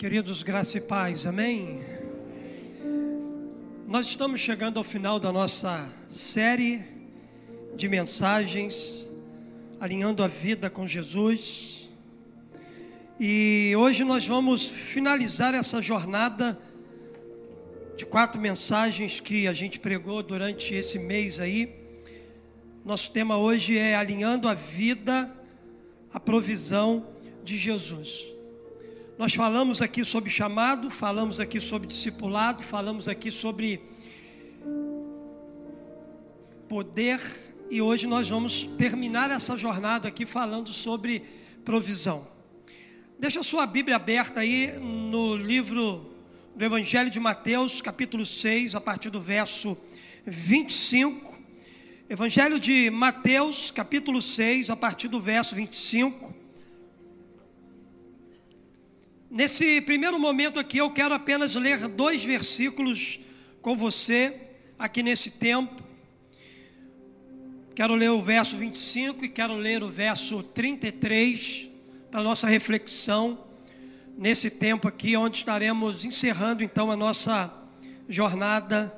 Queridos, graça e paz, amém? Nós estamos chegando ao final da nossa série de mensagens, alinhando a vida com Jesus. E hoje nós vamos finalizar essa jornada de quatro mensagens que a gente pregou durante esse mês aí. Nosso tema hoje é alinhando a vida, a provisão de Jesus. Nós falamos aqui sobre chamado, falamos aqui sobre discipulado, falamos aqui sobre poder e hoje nós vamos terminar essa jornada aqui falando sobre provisão. Deixa a sua Bíblia aberta aí no livro do Evangelho de Mateus, capítulo 6, a partir do verso 25. Evangelho de Mateus, capítulo 6, a partir do verso 25. Nesse primeiro momento aqui, eu quero apenas ler dois versículos com você, aqui nesse tempo. Quero ler o verso 25 e quero ler o verso 33 para nossa reflexão nesse tempo aqui, onde estaremos encerrando então a nossa jornada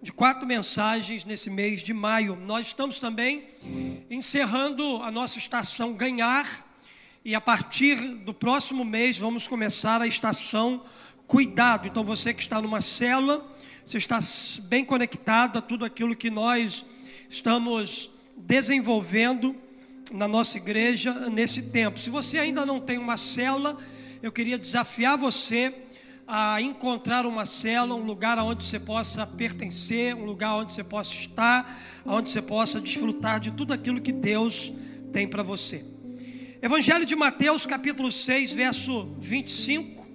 de quatro mensagens nesse mês de maio. Nós estamos também encerrando a nossa estação Ganhar e a partir do próximo mês vamos começar a estação Cuidado. Então você que está numa célula, você está bem conectado a tudo aquilo que nós estamos desenvolvendo na nossa igreja nesse tempo. Se você ainda não tem uma célula, eu queria desafiar você a encontrar uma célula, um lugar onde você possa pertencer, um lugar onde você possa estar, onde você possa desfrutar de tudo aquilo que Deus tem para você. Evangelho de Mateus, capítulo 6, verso 25,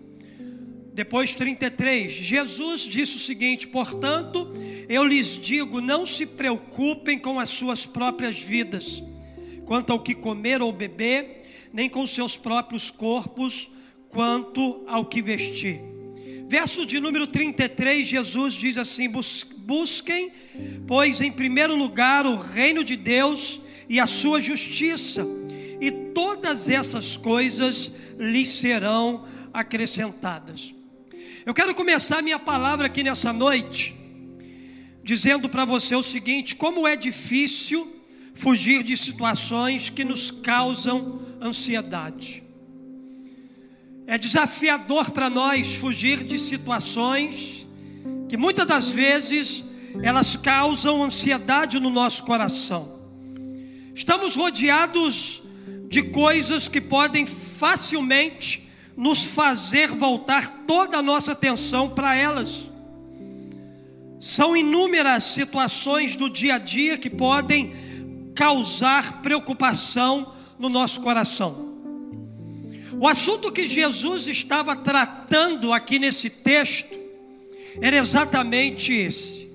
depois 33. Jesus disse o seguinte: Portanto, eu lhes digo, não se preocupem com as suas próprias vidas, quanto ao que comer ou beber, nem com seus próprios corpos, quanto ao que vestir. Verso de número 33, Jesus diz assim: Busquem, pois, em primeiro lugar o reino de Deus e a sua justiça todas essas coisas lhes serão acrescentadas. Eu quero começar minha palavra aqui nessa noite, dizendo para você o seguinte: como é difícil fugir de situações que nos causam ansiedade. É desafiador para nós fugir de situações que muitas das vezes elas causam ansiedade no nosso coração. Estamos rodeados de coisas que podem facilmente nos fazer voltar toda a nossa atenção para elas. São inúmeras situações do dia a dia que podem causar preocupação no nosso coração. O assunto que Jesus estava tratando aqui nesse texto era exatamente esse.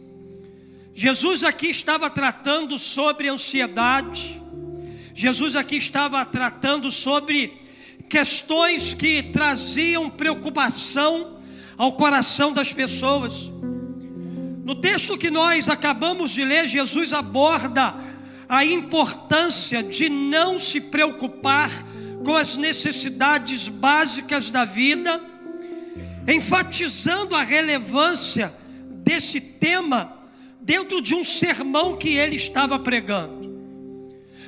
Jesus aqui estava tratando sobre ansiedade, Jesus aqui estava tratando sobre questões que traziam preocupação ao coração das pessoas. No texto que nós acabamos de ler, Jesus aborda a importância de não se preocupar com as necessidades básicas da vida, enfatizando a relevância desse tema dentro de um sermão que ele estava pregando.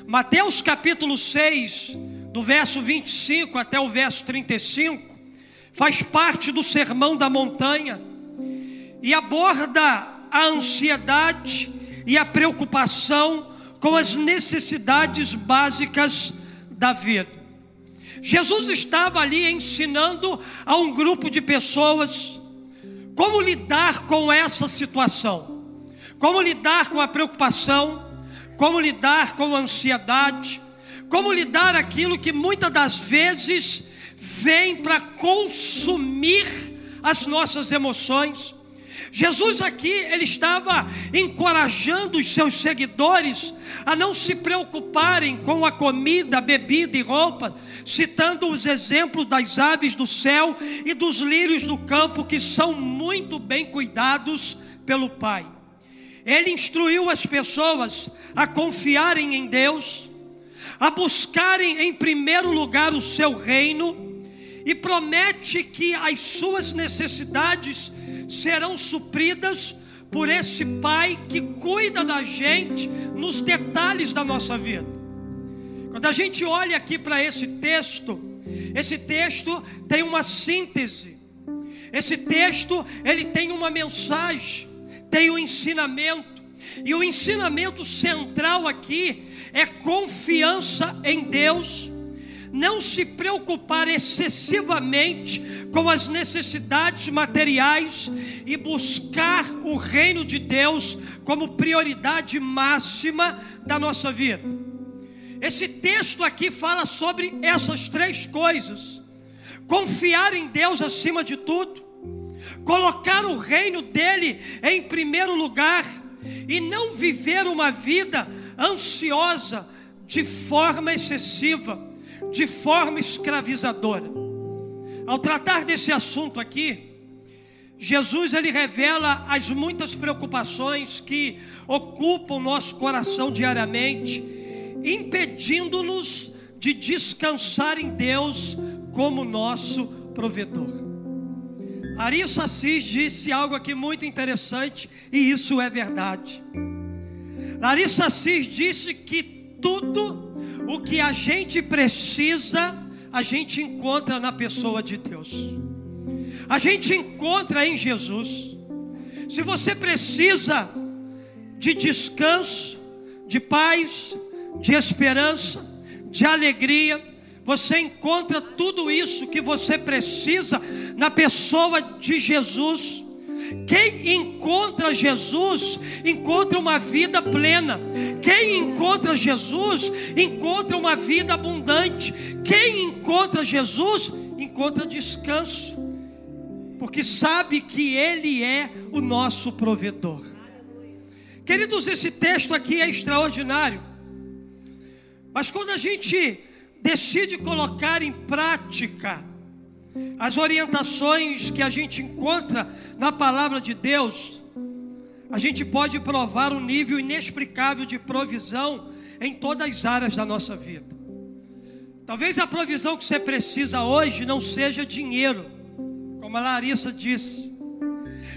Mateus capítulo 6, do verso 25 até o verso 35, faz parte do sermão da montanha e aborda a ansiedade e a preocupação com as necessidades básicas da vida. Jesus estava ali ensinando a um grupo de pessoas como lidar com essa situação, como lidar com a preocupação, como lidar com a ansiedade, como lidar aquilo que muitas das vezes vem para consumir as nossas emoções. Jesus aqui, ele estava encorajando os seus seguidores a não se preocuparem com a comida, bebida e roupa, citando os exemplos das aves do céu e dos lírios do campo que são muito bem cuidados pelo Pai. Ele instruiu as pessoas a confiarem em Deus, a buscarem em primeiro lugar o seu reino e promete que as suas necessidades serão supridas por esse Pai que cuida da gente nos detalhes da nossa vida. Quando a gente olha aqui para esse texto, esse texto tem uma síntese. Esse texto, ele tem uma mensagem, tem um ensinamento. E o ensinamento central aqui é confiança em Deus não se preocupar excessivamente com as necessidades materiais e buscar o reino de Deus como prioridade máxima da nossa vida. Esse texto aqui fala sobre essas três coisas: confiar em Deus acima de tudo, colocar o reino dele em primeiro lugar e não viver uma vida ansiosa de forma excessiva de forma escravizadora. Ao tratar desse assunto aqui, Jesus ele revela as muitas preocupações que ocupam nosso coração diariamente, impedindo-nos de descansar em Deus como nosso provedor. Larissa Assis disse algo aqui muito interessante e isso é verdade. Larissa Assis disse que tudo o que a gente precisa, a gente encontra na pessoa de Deus. A gente encontra em Jesus. Se você precisa de descanso, de paz, de esperança, de alegria, você encontra tudo isso que você precisa na pessoa de Jesus. Quem encontra Jesus, encontra uma vida plena. Quem encontra Jesus, encontra uma vida abundante. Quem encontra Jesus, encontra descanso. Porque sabe que Ele é o nosso provedor. Queridos, esse texto aqui é extraordinário. Mas quando a gente decide colocar em prática, as orientações que a gente encontra na palavra de Deus, a gente pode provar um nível inexplicável de provisão em todas as áreas da nossa vida. Talvez a provisão que você precisa hoje não seja dinheiro, como a Larissa disse.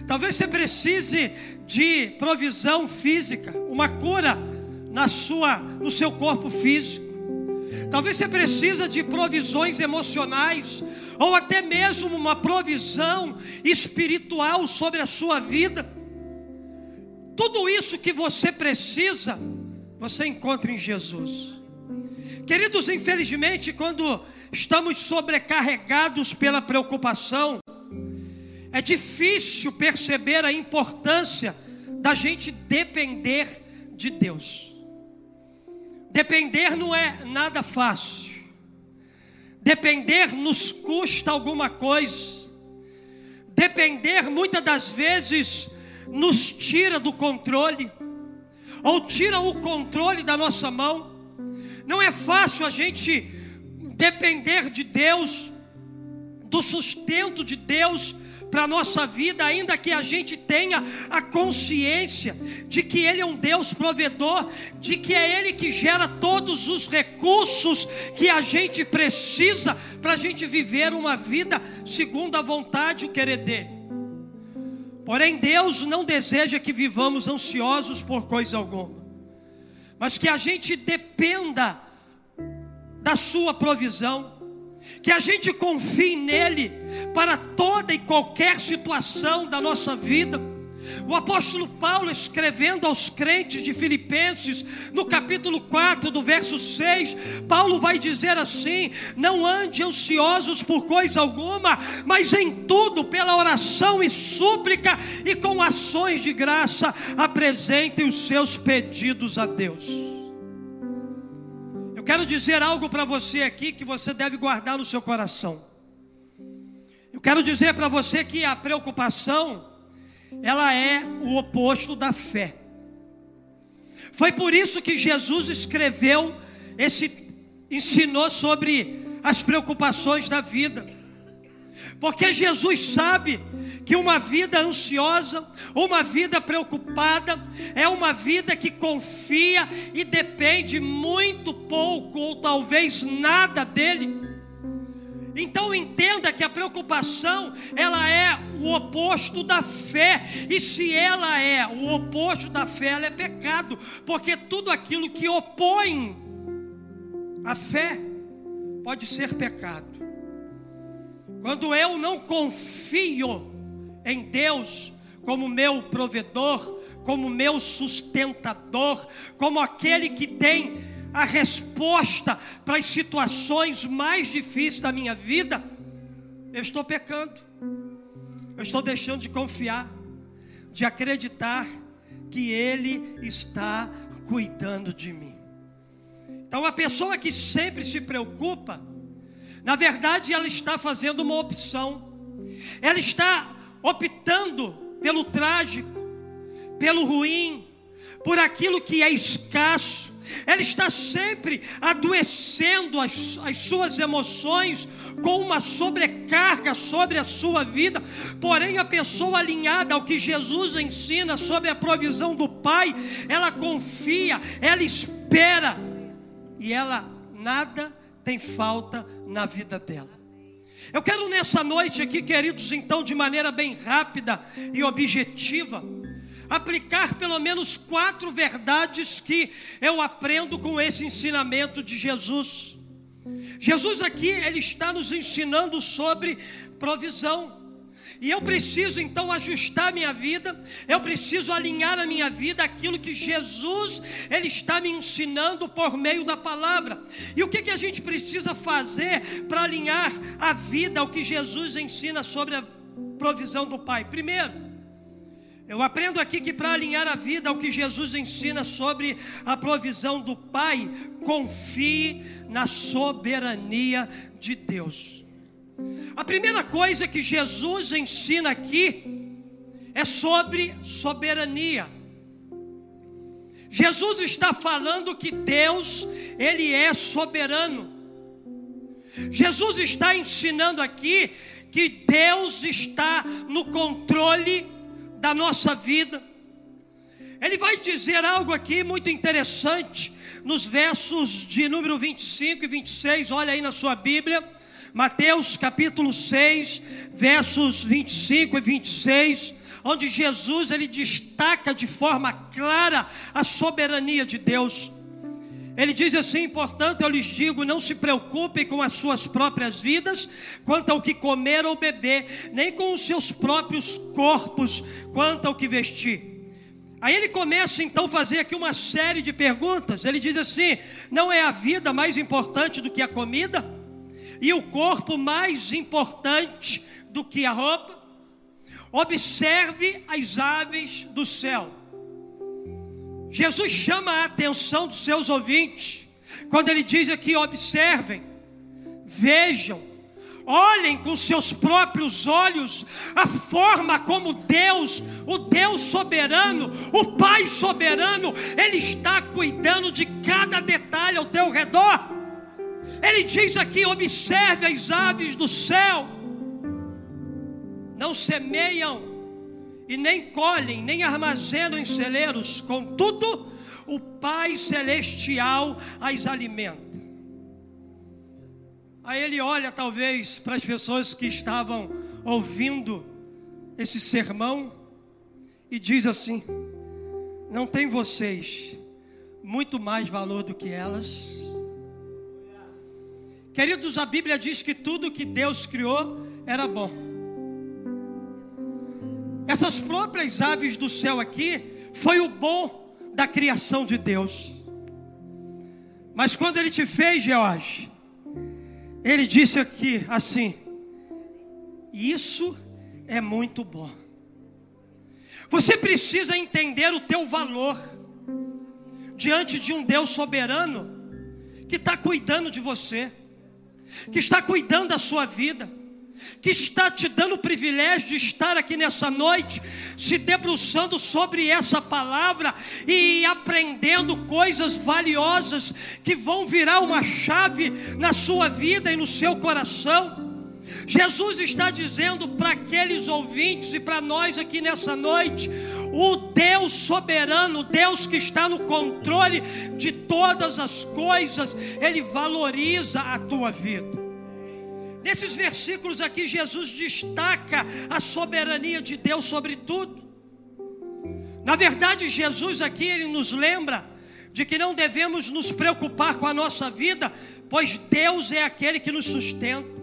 Talvez você precise de provisão física, uma cura na sua, no seu corpo físico. Talvez você precisa de provisões emocionais, ou até mesmo uma provisão espiritual sobre a sua vida. Tudo isso que você precisa, você encontra em Jesus. Queridos, infelizmente, quando estamos sobrecarregados pela preocupação, é difícil perceber a importância da gente depender de Deus. Depender não é nada fácil. Depender nos custa alguma coisa. Depender muitas das vezes nos tira do controle, ou tira o controle da nossa mão. Não é fácil a gente depender de Deus, do sustento de Deus, para a nossa vida, ainda que a gente tenha a consciência de que Ele é um Deus provedor, de que é Ele que gera todos os recursos que a gente precisa para a gente viver uma vida segundo a vontade e o querer dEle. Porém, Deus não deseja que vivamos ansiosos por coisa alguma, mas que a gente dependa da Sua provisão que a gente confie nele para toda e qualquer situação da nossa vida. O apóstolo Paulo, escrevendo aos crentes de Filipenses, no capítulo 4, do verso 6, Paulo vai dizer assim: Não ande ansiosos por coisa alguma, mas em tudo, pela oração e súplica e com ações de graça, apresentem os seus pedidos a Deus quero dizer algo para você aqui que você deve guardar no seu coração. Eu quero dizer para você que a preocupação, ela é o oposto da fé. Foi por isso que Jesus escreveu esse ensinou sobre as preocupações da vida. Porque Jesus sabe que uma vida ansiosa, uma vida preocupada, é uma vida que confia e depende muito pouco ou talvez nada dele. Então entenda que a preocupação, ela é o oposto da fé. E se ela é o oposto da fé, ela é pecado, porque tudo aquilo que opõe a fé pode ser pecado. Quando eu não confio em Deus como meu provedor, como meu sustentador, como aquele que tem a resposta para as situações mais difíceis da minha vida, eu estou pecando. Eu estou deixando de confiar, de acreditar que Ele está cuidando de mim. Então, a pessoa que sempre se preocupa, na verdade, ela está fazendo uma opção, ela está optando pelo trágico, pelo ruim, por aquilo que é escasso, ela está sempre adoecendo as, as suas emoções com uma sobrecarga sobre a sua vida. Porém, a pessoa alinhada ao que Jesus ensina sobre a provisão do Pai, ela confia, ela espera. E ela nada tem falta na vida dela. Eu quero nessa noite aqui, queridos, então, de maneira bem rápida e objetiva, aplicar pelo menos quatro verdades que eu aprendo com esse ensinamento de Jesus. Jesus aqui, ele está nos ensinando sobre provisão. E eu preciso então ajustar minha vida, eu preciso alinhar a minha vida aquilo que Jesus ele está me ensinando por meio da palavra. E o que, que a gente precisa fazer para alinhar a vida ao que Jesus ensina sobre a provisão do Pai? Primeiro, eu aprendo aqui que para alinhar a vida ao que Jesus ensina sobre a provisão do Pai, confie na soberania de Deus. A primeira coisa que Jesus ensina aqui é sobre soberania. Jesus está falando que Deus, ele é soberano. Jesus está ensinando aqui que Deus está no controle da nossa vida. Ele vai dizer algo aqui muito interessante nos versos de número 25 e 26, olha aí na sua Bíblia, Mateus capítulo 6, versos 25 e 26, onde Jesus ele destaca de forma clara a soberania de Deus. Ele diz assim: portanto, eu lhes digo: não se preocupem com as suas próprias vidas, quanto ao que comer ou beber, nem com os seus próprios corpos, quanto ao que vestir. Aí ele começa então a fazer aqui uma série de perguntas. Ele diz assim: não é a vida mais importante do que a comida? E o corpo mais importante do que a roupa? Observe as aves do céu Jesus chama a atenção dos seus ouvintes, quando ele diz aqui: observem, vejam, olhem com seus próprios olhos a forma como Deus, o Deus soberano, o Pai soberano, Ele está cuidando de cada detalhe ao teu redor. Ele diz aqui: observe as aves do céu, não semeiam, e nem colhem, nem armazenam em celeiros, contudo, o Pai Celestial as alimenta. Aí ele olha, talvez, para as pessoas que estavam ouvindo esse sermão e diz assim: Não tem vocês muito mais valor do que elas? Queridos, a Bíblia diz que tudo que Deus criou era bom. Essas próprias aves do céu aqui foi o bom da criação de Deus. Mas quando ele te fez, George, ele disse aqui assim: Isso é muito bom. Você precisa entender o teu valor diante de um Deus soberano que está cuidando de você, que está cuidando da sua vida que está te dando o privilégio de estar aqui nessa noite, se debruçando sobre essa palavra e aprendendo coisas valiosas que vão virar uma chave na sua vida e no seu coração. Jesus está dizendo para aqueles ouvintes e para nós aqui nessa noite: o Deus soberano, Deus que está no controle de todas as coisas, Ele valoriza a tua vida. Nesses versículos aqui, Jesus destaca a soberania de Deus sobre tudo. Na verdade, Jesus aqui ele nos lembra de que não devemos nos preocupar com a nossa vida, pois Deus é aquele que nos sustenta.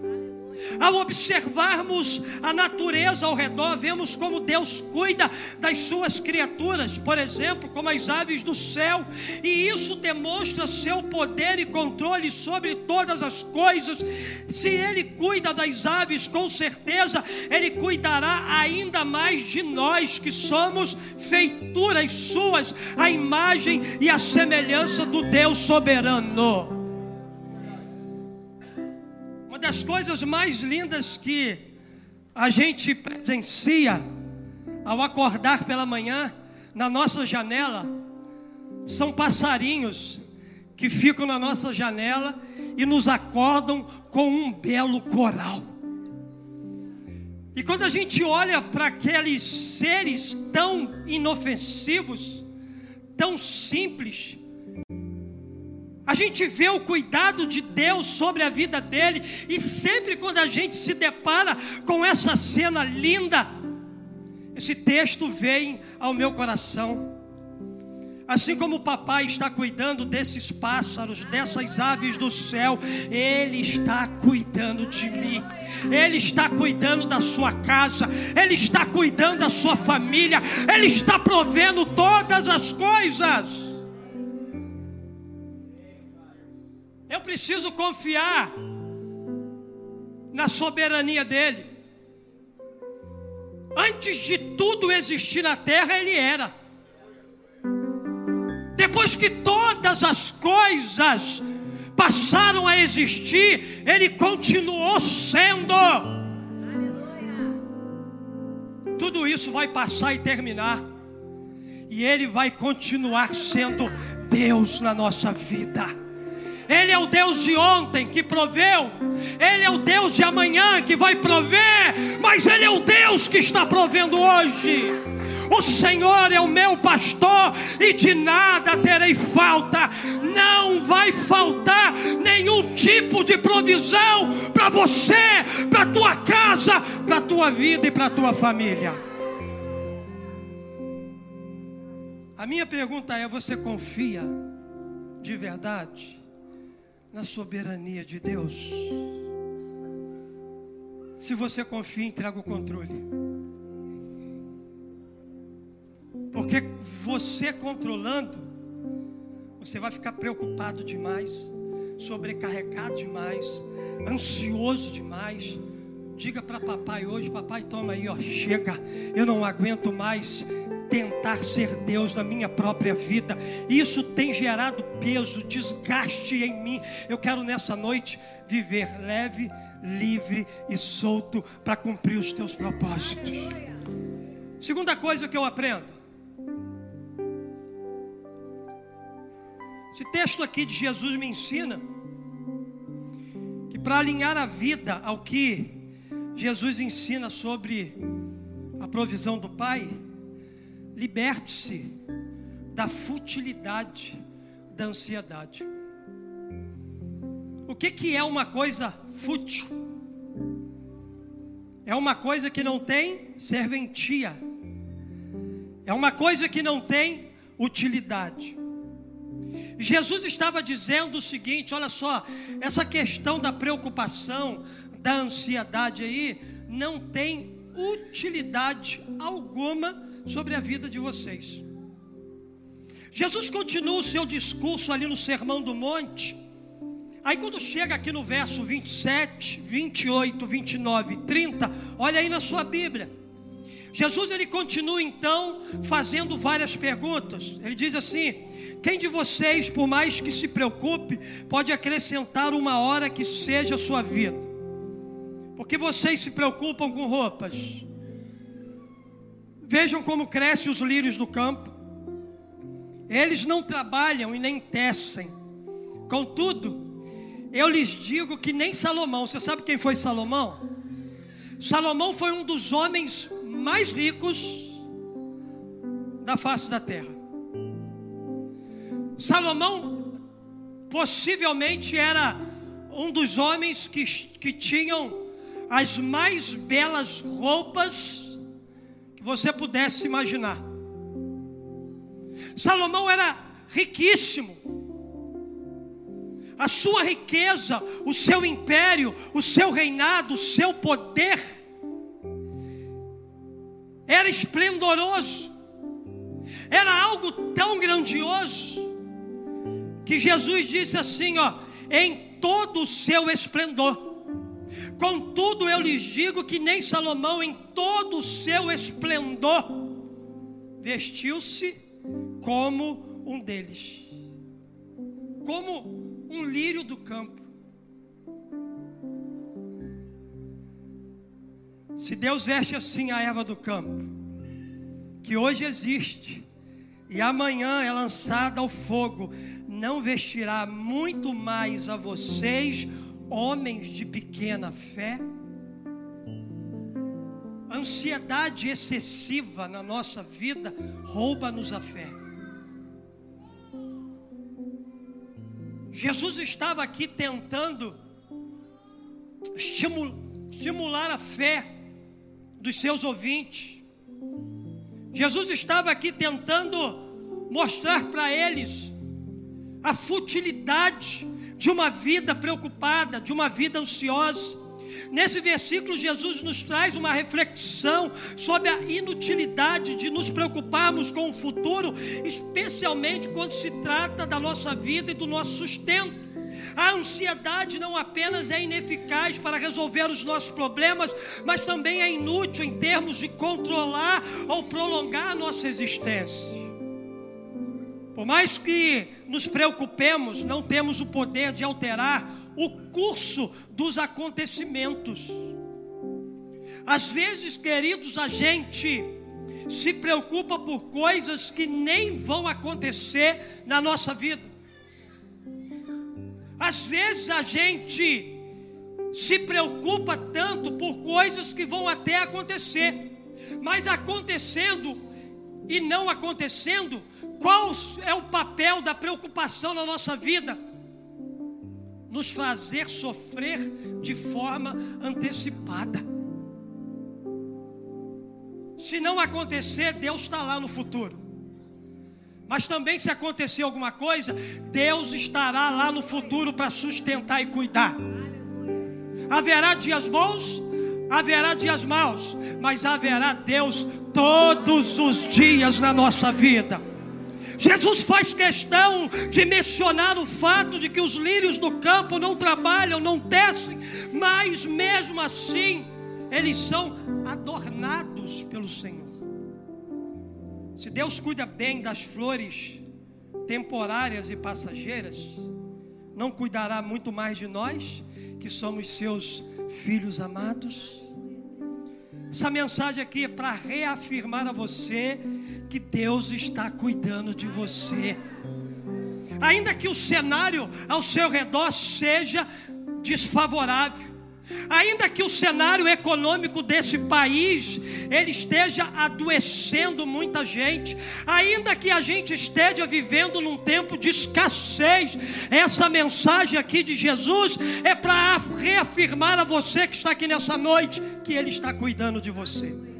Ao observarmos a natureza ao redor, vemos como Deus cuida das suas criaturas, por exemplo, como as aves do céu, e isso demonstra seu poder e controle sobre todas as coisas. Se Ele cuida das aves, com certeza Ele cuidará ainda mais de nós, que somos feituras Suas, a imagem e a semelhança do Deus soberano das coisas mais lindas que a gente presencia ao acordar pela manhã na nossa janela são passarinhos que ficam na nossa janela e nos acordam com um belo coral. E quando a gente olha para aqueles seres tão inofensivos, tão simples, a gente vê o cuidado de Deus sobre a vida dele, e sempre quando a gente se depara com essa cena linda, esse texto vem ao meu coração. Assim como o papai está cuidando desses pássaros, dessas aves do céu, ele está cuidando de mim. Ele está cuidando da sua casa, ele está cuidando da sua família, ele está provendo todas as coisas. Eu preciso confiar na soberania dEle. Antes de tudo existir na terra, Ele era. Depois que todas as coisas passaram a existir, Ele continuou sendo. Tudo isso vai passar e terminar, e Ele vai continuar sendo Deus na nossa vida. Ele é o Deus de ontem que proveu, Ele é o Deus de amanhã que vai prover, mas Ele é o Deus que está provendo hoje. O Senhor é o meu pastor e de nada terei falta. Não vai faltar nenhum tipo de provisão para você, para tua casa, para tua vida e para tua família. A minha pergunta é: você confia de verdade? Na soberania de Deus. Se você confia, entrega o controle. Porque você controlando, você vai ficar preocupado demais, sobrecarregado demais, ansioso demais. Diga para papai hoje, papai, toma aí, ó, chega. Eu não aguento mais tentar ser Deus na minha própria vida. Isso tem gerado peso, desgaste em mim. Eu quero nessa noite viver leve, livre e solto para cumprir os teus propósitos. Segunda coisa que eu aprendo. Esse texto aqui de Jesus me ensina que para alinhar a vida ao que Jesus ensina sobre a provisão do Pai, Liberte-se da futilidade da ansiedade. O que, que é uma coisa fútil? É uma coisa que não tem serventia. É uma coisa que não tem utilidade. Jesus estava dizendo o seguinte: olha só, essa questão da preocupação, da ansiedade aí, não tem utilidade alguma sobre a vida de vocês. Jesus continua o seu discurso ali no Sermão do Monte. Aí quando chega aqui no verso 27, 28, 29 30, olha aí na sua Bíblia. Jesus ele continua então fazendo várias perguntas. Ele diz assim: Quem de vocês, por mais que se preocupe, pode acrescentar uma hora que seja a sua vida? Porque vocês se preocupam com roupas. Vejam como crescem os lírios do campo. Eles não trabalham e nem tecem. Contudo, eu lhes digo que nem Salomão, você sabe quem foi Salomão? Salomão foi um dos homens mais ricos da face da terra. Salomão possivelmente era um dos homens que, que tinham as mais belas roupas você pudesse imaginar. Salomão era riquíssimo. A sua riqueza, o seu império, o seu reinado, o seu poder era esplendoroso, era algo tão grandioso, que Jesus disse assim: ó, em todo o seu esplendor. Contudo, eu lhes digo que nem Salomão, em todo o seu esplendor, vestiu-se como um deles, como um lírio do campo. Se Deus veste assim a erva do campo, que hoje existe, e amanhã é lançada ao fogo, não vestirá muito mais a vocês, homens de pequena fé? Ansiedade excessiva na nossa vida rouba-nos a fé. Jesus estava aqui tentando estimular a fé dos seus ouvintes. Jesus estava aqui tentando mostrar para eles a futilidade de uma vida preocupada, de uma vida ansiosa. Nesse versículo, Jesus nos traz uma reflexão sobre a inutilidade de nos preocuparmos com o futuro, especialmente quando se trata da nossa vida e do nosso sustento. A ansiedade não apenas é ineficaz para resolver os nossos problemas, mas também é inútil em termos de controlar ou prolongar a nossa existência. Por mais que nos preocupemos, não temos o poder de alterar o curso dos acontecimentos. Às vezes, queridos, a gente se preocupa por coisas que nem vão acontecer na nossa vida. Às vezes a gente se preocupa tanto por coisas que vão até acontecer, mas acontecendo e não acontecendo, qual é o papel da preocupação na nossa vida? Nos fazer sofrer de forma antecipada. Se não acontecer, Deus está lá no futuro. Mas também, se acontecer alguma coisa, Deus estará lá no futuro para sustentar e cuidar. Haverá dias bons, haverá dias maus, mas haverá Deus todos os dias na nossa vida. Jesus faz questão de mencionar o fato de que os lírios do campo não trabalham, não tecem, mas mesmo assim, eles são adornados pelo Senhor. Se Deus cuida bem das flores temporárias e passageiras, não cuidará muito mais de nós, que somos seus filhos amados? Essa mensagem aqui é para reafirmar a você que Deus está cuidando de você. Ainda que o cenário ao seu redor seja desfavorável, Ainda que o cenário econômico desse país ele esteja adoecendo muita gente, ainda que a gente esteja vivendo num tempo de escassez, essa mensagem aqui de Jesus é para reafirmar a você que está aqui nessa noite que ele está cuidando de você.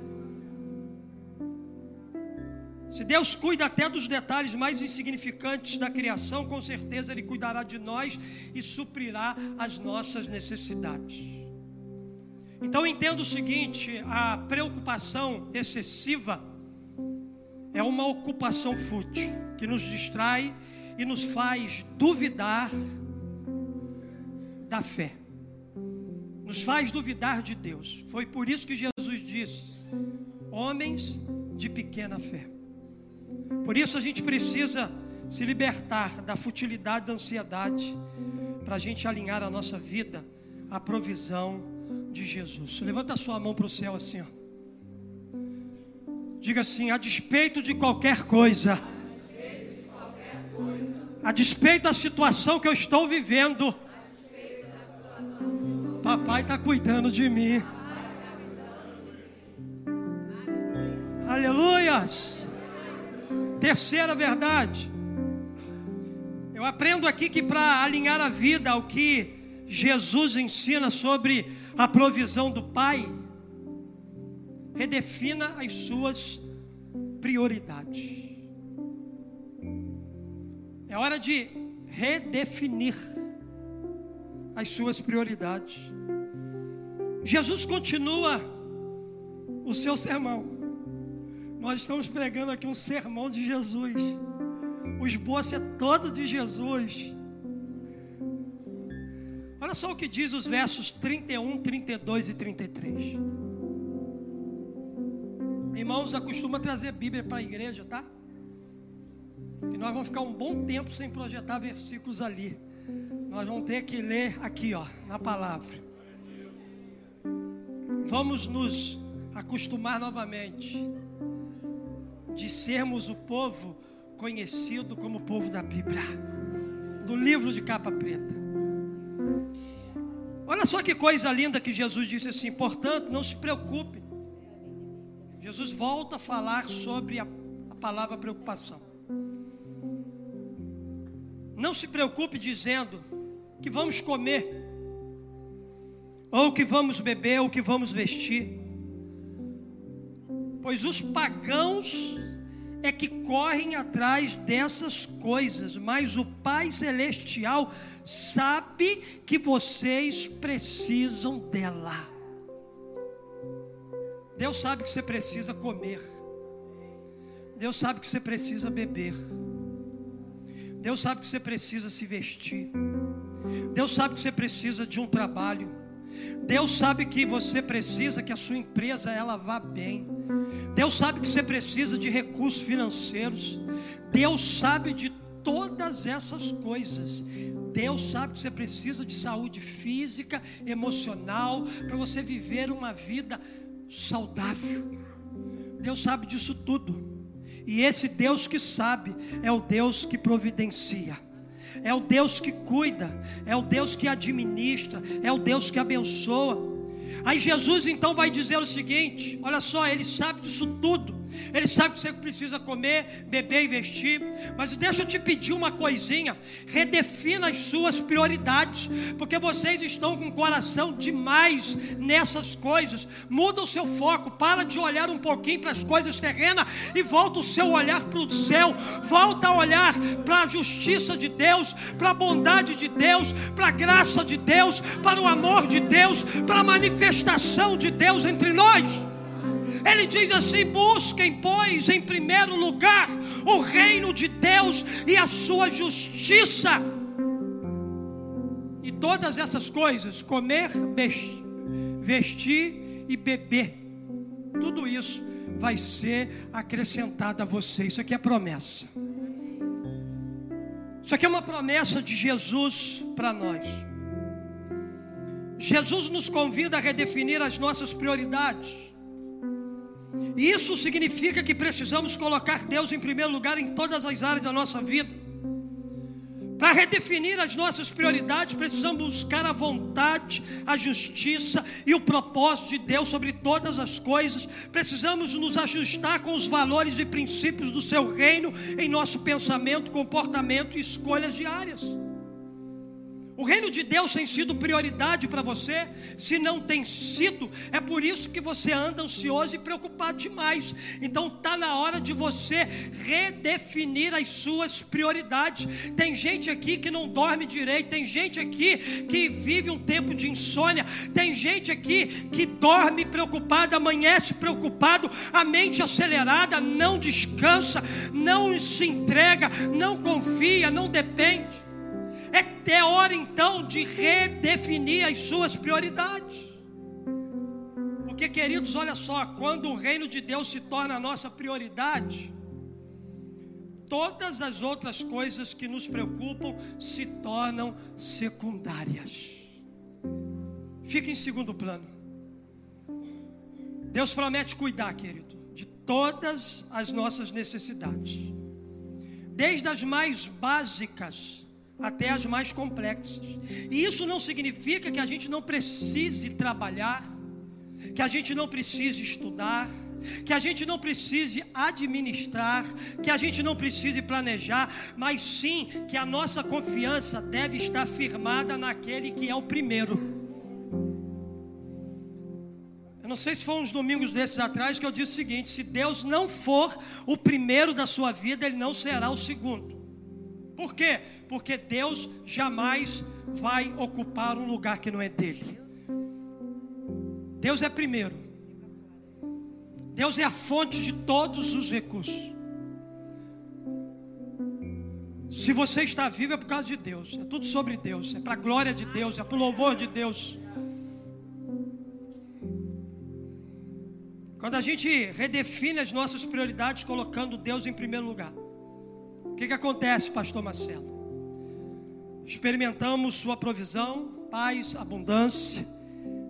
Se Deus cuida até dos detalhes mais insignificantes da criação, com certeza Ele cuidará de nós e suprirá as nossas necessidades. Então entenda o seguinte: a preocupação excessiva é uma ocupação fútil que nos distrai e nos faz duvidar da fé, nos faz duvidar de Deus. Foi por isso que Jesus disse: homens de pequena fé. Por isso a gente precisa se libertar da futilidade da ansiedade, para a gente alinhar a nossa vida à provisão de Jesus. Levanta a sua mão para o céu assim. Ó. Diga assim: a despeito de qualquer coisa, a despeito da situação que eu estou vivendo, papai está cuidando de mim. Aleluias. Terceira verdade. Eu aprendo aqui que para alinhar a vida ao que Jesus ensina sobre a provisão do Pai, redefina as suas prioridades. É hora de redefinir as suas prioridades. Jesus continua o seu sermão. Nós estamos pregando aqui um sermão de Jesus. O esboço é todo de Jesus. Olha só o que diz os versos 31, 32 e 33. Irmãos, acostuma trazer Bíblia para a igreja, tá? Que nós vamos ficar um bom tempo sem projetar versículos ali. Nós vamos ter que ler aqui, ó, na palavra. Vamos nos acostumar novamente de sermos o povo conhecido como o povo da Bíblia, do livro de capa preta. Olha só que coisa linda que Jesus disse assim: portanto, não se preocupe. Jesus volta a falar sobre a, a palavra preocupação. Não se preocupe dizendo que vamos comer, ou que vamos beber, ou que vamos vestir, pois os pagãos é que correm atrás dessas coisas, mas o Pai Celestial sabe que vocês precisam dela. Deus sabe que você precisa comer. Deus sabe que você precisa beber. Deus sabe que você precisa se vestir. Deus sabe que você precisa de um trabalho. Deus sabe que você precisa que a sua empresa ela vá bem. Deus sabe que você precisa de recursos financeiros. Deus sabe de todas essas coisas. Deus sabe que você precisa de saúde física, emocional, para você viver uma vida saudável. Deus sabe disso tudo. E esse Deus que sabe é o Deus que providencia. É o Deus que cuida, é o Deus que administra, é o Deus que abençoa. Aí Jesus então vai dizer o seguinte: olha só, ele sabe disso tudo. Ele sabe que você precisa comer, beber e vestir. Mas deixa eu te pedir uma coisinha: redefina as suas prioridades, porque vocês estão com o coração demais nessas coisas. Muda o seu foco, para de olhar um pouquinho para as coisas terrenas e volta o seu olhar para o céu. Volta a olhar para a justiça de Deus, para a bondade de Deus, para a graça de Deus, para o amor de Deus, para a manifestação de Deus entre nós. Ele diz assim: busquem, pois, em primeiro lugar o reino de Deus e a sua justiça. E todas essas coisas, comer, vestir e beber, tudo isso vai ser acrescentado a você. Isso aqui é promessa. Isso aqui é uma promessa de Jesus para nós. Jesus nos convida a redefinir as nossas prioridades. Isso significa que precisamos colocar Deus em primeiro lugar em todas as áreas da nossa vida. Para redefinir as nossas prioridades, precisamos buscar a vontade, a justiça e o propósito de Deus sobre todas as coisas. Precisamos nos ajustar com os valores e princípios do seu reino em nosso pensamento, comportamento e escolhas diárias. O reino de Deus tem sido prioridade para você? Se não tem sido, é por isso que você anda ansioso e preocupado demais. Então está na hora de você redefinir as suas prioridades. Tem gente aqui que não dorme direito, tem gente aqui que vive um tempo de insônia, tem gente aqui que dorme preocupado, amanhece preocupado, a mente acelerada, não descansa, não se entrega, não confia, não depende. É hora então de redefinir as suas prioridades. Porque, queridos, olha só, quando o reino de Deus se torna a nossa prioridade, todas as outras coisas que nos preocupam se tornam secundárias. Fica em segundo plano. Deus promete cuidar, querido, de todas as nossas necessidades, desde as mais básicas até as mais complexas. E isso não significa que a gente não precise trabalhar, que a gente não precise estudar, que a gente não precise administrar, que a gente não precise planejar, mas sim que a nossa confiança deve estar firmada naquele que é o primeiro. Eu não sei se foi uns domingos desses atrás que eu disse o seguinte: se Deus não for o primeiro da sua vida, Ele não será o segundo. Por quê? Porque Deus jamais vai ocupar um lugar que não é dele. Deus é primeiro. Deus é a fonte de todos os recursos. Se você está vivo é por causa de Deus, é tudo sobre Deus, é para a glória de Deus, é para o louvor de Deus. Quando a gente redefine as nossas prioridades colocando Deus em primeiro lugar, o que, que acontece, Pastor Marcelo? Experimentamos Sua provisão, paz, abundância,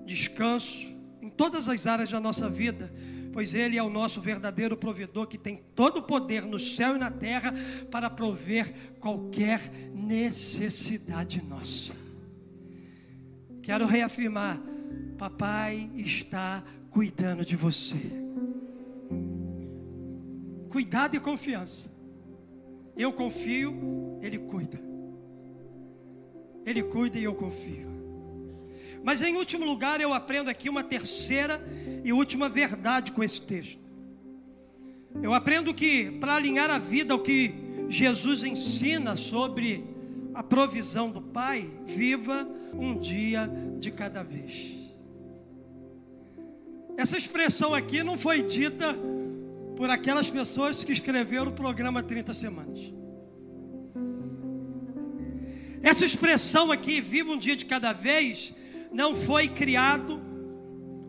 descanso em todas as áreas da nossa vida, pois Ele é o nosso verdadeiro provedor que tem todo o poder no céu e na terra para prover qualquer necessidade nossa. Quero reafirmar: Papai está cuidando de você. Cuidado e confiança. Eu confio, Ele cuida. Ele cuida e eu confio. Mas em último lugar, eu aprendo aqui uma terceira e última verdade com esse texto. Eu aprendo que para alinhar a vida ao que Jesus ensina sobre a provisão do Pai, viva um dia de cada vez. Essa expressão aqui não foi dita por aquelas pessoas que escreveram o programa 30 Semanas. Essa expressão aqui, viva um dia de cada vez, não foi criado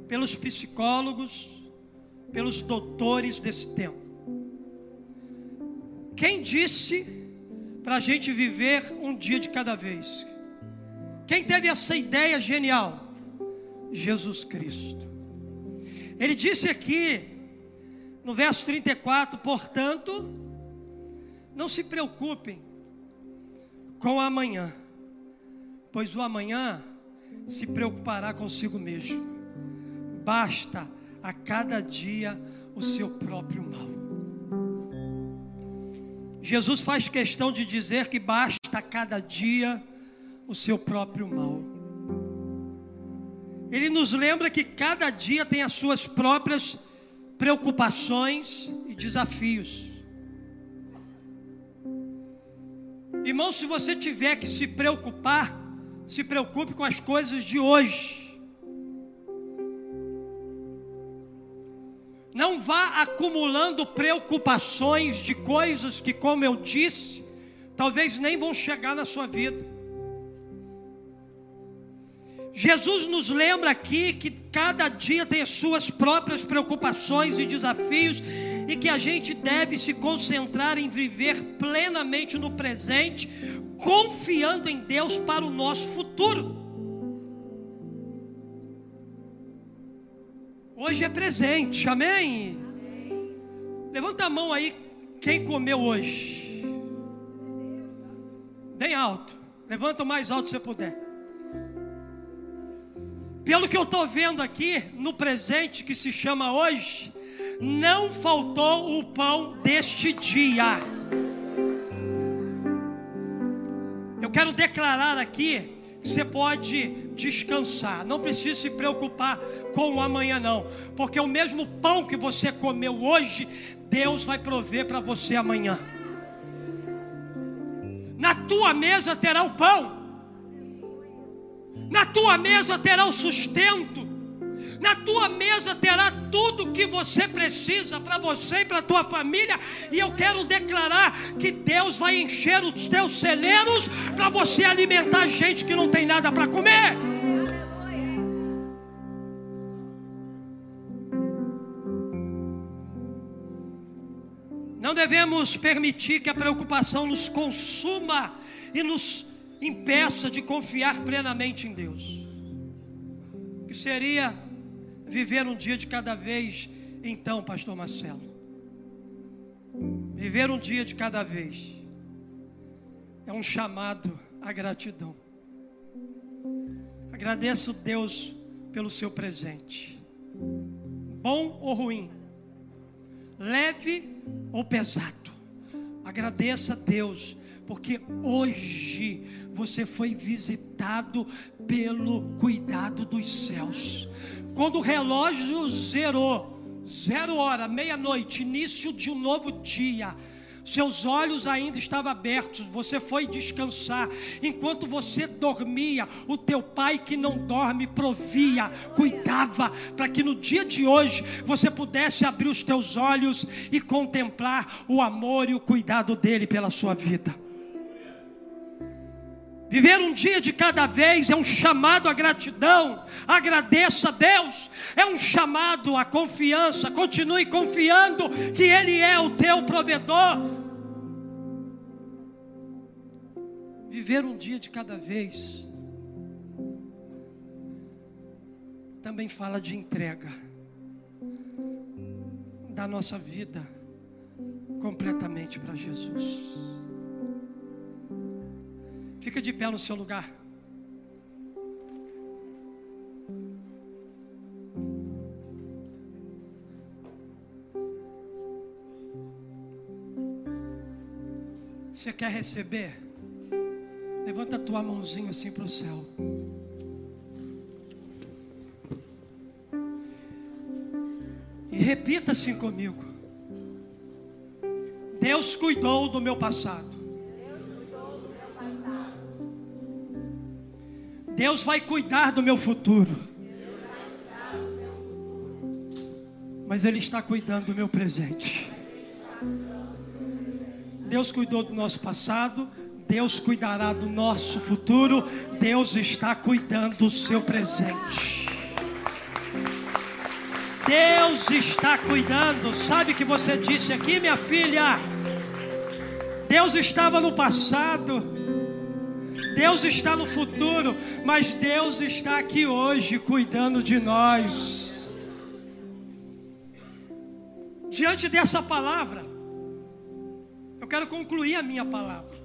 pelos psicólogos, pelos doutores desse tempo. Quem disse para a gente viver um dia de cada vez? Quem teve essa ideia genial? Jesus Cristo. Ele disse aqui, no verso 34, portanto, não se preocupem com amanhã, pois o amanhã se preocupará consigo mesmo. Basta a cada dia o seu próprio mal. Jesus faz questão de dizer que basta a cada dia o seu próprio mal. Ele nos lembra que cada dia tem as suas próprias preocupações e desafios. Irmão, se você tiver que se preocupar, se preocupe com as coisas de hoje. Não vá acumulando preocupações de coisas que, como eu disse, talvez nem vão chegar na sua vida. Jesus nos lembra aqui que cada dia tem as suas próprias preocupações e desafios e que a gente deve se concentrar em viver plenamente no presente, confiando em Deus para o nosso futuro. Hoje é presente, amém? amém? Levanta a mão aí, quem comeu hoje? Bem alto, levanta o mais alto que você puder. Pelo que eu estou vendo aqui, no presente que se chama hoje, não faltou o pão deste dia. Eu quero declarar aqui que você pode descansar, não precisa se preocupar com o amanhã, não, porque o mesmo pão que você comeu hoje, Deus vai prover para você amanhã. Na tua mesa terá o pão na tua mesa terá o sustento, na tua mesa terá tudo que você precisa para você e para a tua família. E eu quero declarar que Deus vai encher os teus celeiros para você alimentar gente que não tem nada para comer. Não devemos permitir que a preocupação nos consuma e nos impeça de confiar plenamente em Deus. Que seria viver um dia de cada vez, então, Pastor Marcelo. Viver um dia de cada vez é um chamado à gratidão. Agradeço Deus pelo seu presente, bom ou ruim, leve ou pesado. Agradeça a Deus, porque hoje você foi visitado pelo cuidado dos céus. Quando o relógio zerou, zero hora, meia-noite, início de um novo dia seus olhos ainda estavam abertos, você foi descansar. Enquanto você dormia, o teu pai que não dorme provia, cuidava, para que no dia de hoje você pudesse abrir os teus olhos e contemplar o amor e o cuidado dele pela sua vida. Viver um dia de cada vez é um chamado à gratidão, agradeça a Deus, é um chamado à confiança, continue confiando que Ele é o teu provedor. Viver um dia de cada vez também fala de entrega da nossa vida completamente para Jesus. Fica de pé no seu lugar. Você quer receber? Levanta a tua mãozinha assim para o céu. E repita assim comigo. Deus cuidou do meu passado. Deus vai cuidar do meu futuro. Mas Ele está cuidando do meu presente. Deus cuidou do nosso passado, Deus cuidará do nosso futuro, Deus está cuidando do seu presente. Deus está cuidando. Sabe o que você disse aqui, minha filha? Deus estava no passado, Deus está no futuro, mas Deus está aqui hoje cuidando de nós. Diante dessa palavra, eu quero concluir a minha palavra.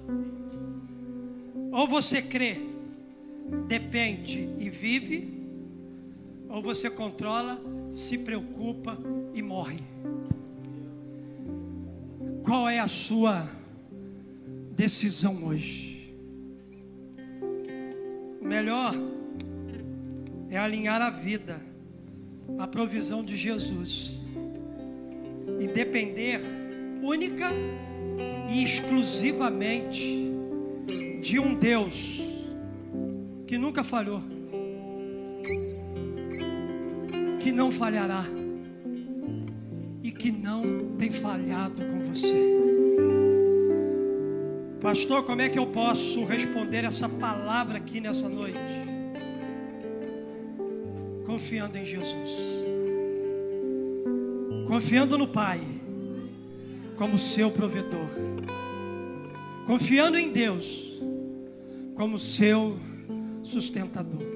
Ou você crê, depende e vive, ou você controla, se preocupa e morre. Qual é a sua decisão hoje? Melhor é alinhar a vida à provisão de Jesus e depender única e exclusivamente de um Deus que nunca falhou, que não falhará e que não tem falhado com você. Pastor, como é que eu posso responder essa palavra aqui nessa noite? Confiando em Jesus, confiando no Pai, como seu provedor, confiando em Deus, como seu sustentador.